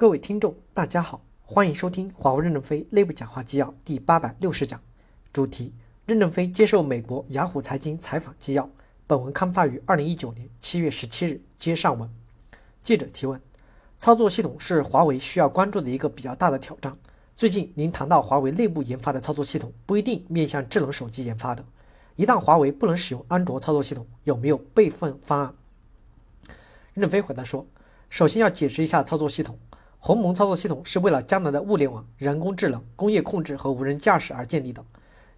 各位听众，大家好，欢迎收听华为任正非内部讲话纪要第八百六十讲，主题：任正非接受美国雅虎财经采访纪要。本文刊发于二零一九年七月十七日，接上文。记者提问：操作系统是华为需要关注的一个比较大的挑战。最近您谈到华为内部研发的操作系统不一定面向智能手机研发的，一旦华为不能使用安卓操作系统，有没有备份方案？任正非回答说：首先要解释一下操作系统。鸿蒙操作系统是为了将来的物联网、人工智能、工业控制和无人驾驶而建立的。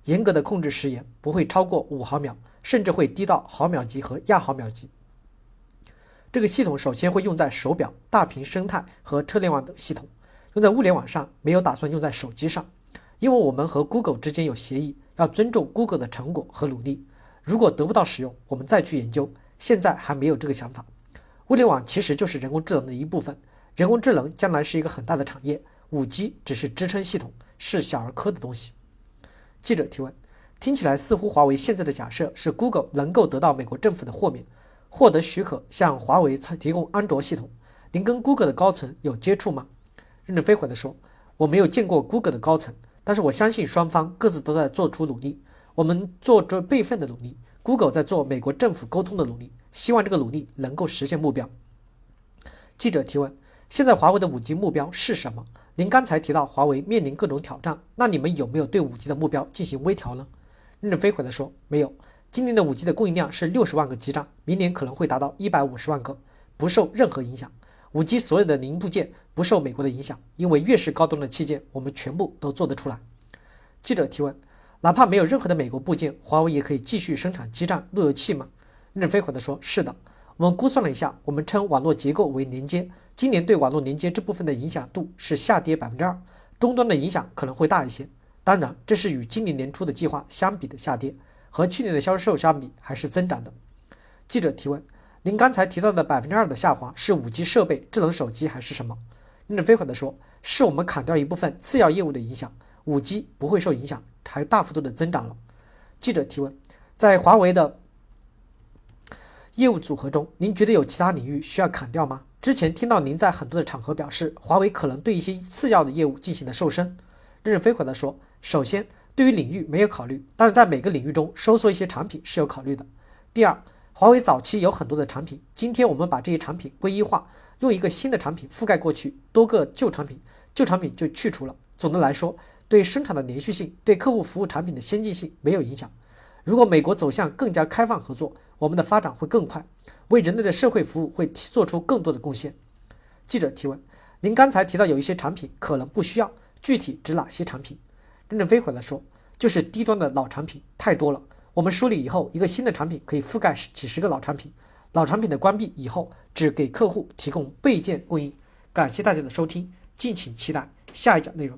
严格的控制时延不会超过五毫秒，甚至会低到毫秒级和亚毫秒级。这个系统首先会用在手表、大屏生态和车联网等系统，用在物联网上没有打算用在手机上，因为我们和 Google 之间有协议，要尊重 Google 的成果和努力。如果得不到使用，我们再去研究。现在还没有这个想法。物联网其实就是人工智能的一部分。人工智能将来是一个很大的产业，5G 只是支撑系统，是小儿科的东西。记者提问：听起来似乎华为现在的假设是 Google 能够得到美国政府的豁免，获得许可向华为提供安卓系统。您跟 Google 的高层有接触吗？任正非回答说：我没有见过 Google 的高层，但是我相信双方各自都在做出努力。我们做着备份的努力，Google 在做美国政府沟通的努力，希望这个努力能够实现目标。记者提问。现在华为的五 G 目标是什么？您刚才提到华为面临各种挑战，那你们有没有对五 G 的目标进行微调呢？任正非回答说，没有。今年的五 G 的供应量是六十万个基站，明年可能会达到一百五十万个，不受任何影响。五 G 所有的零部件不受美国的影响，因为越是高端的器件，我们全部都做得出来。记者提问，哪怕没有任何的美国部件，华为也可以继续生产基站路由器吗？任正非回答说，是的。我们估算了一下，我们称网络结构为连接。今年对网络连接这部分的影响度是下跌百分之二，终端的影响可能会大一些。当然，这是与今年年初的计划相比的下跌，和去年的销售相比还是增长的。记者提问：您刚才提到的百分之二的下滑是五 G 设备、智能手机还是什么？任正非回答说：是我们砍掉一部分次要业务的影响，五 G 不会受影响，还大幅度的增长了。记者提问：在华为的。业务组合中，您觉得有其他领域需要砍掉吗？之前听到您在很多的场合表示，华为可能对一些次要的业务进行了瘦身。任正非回答说：首先，对于领域没有考虑，但是在每个领域中收缩一些产品是有考虑的。第二，华为早期有很多的产品，今天我们把这些产品归一化，用一个新的产品覆盖过去，多个旧产品，旧产品就去除了。总的来说，对生产的连续性，对客户服务产品的先进性没有影响。如果美国走向更加开放合作，我们的发展会更快，为人类的社会服务会做出更多的贡献。记者提问：您刚才提到有一些产品可能不需要，具体指哪些产品？任正非回答说：就是低端的老产品太多了。我们梳理以后，一个新的产品可以覆盖几十个老产品，老产品的关闭以后，只给客户提供备件供应。感谢大家的收听，敬请期待下一讲内容。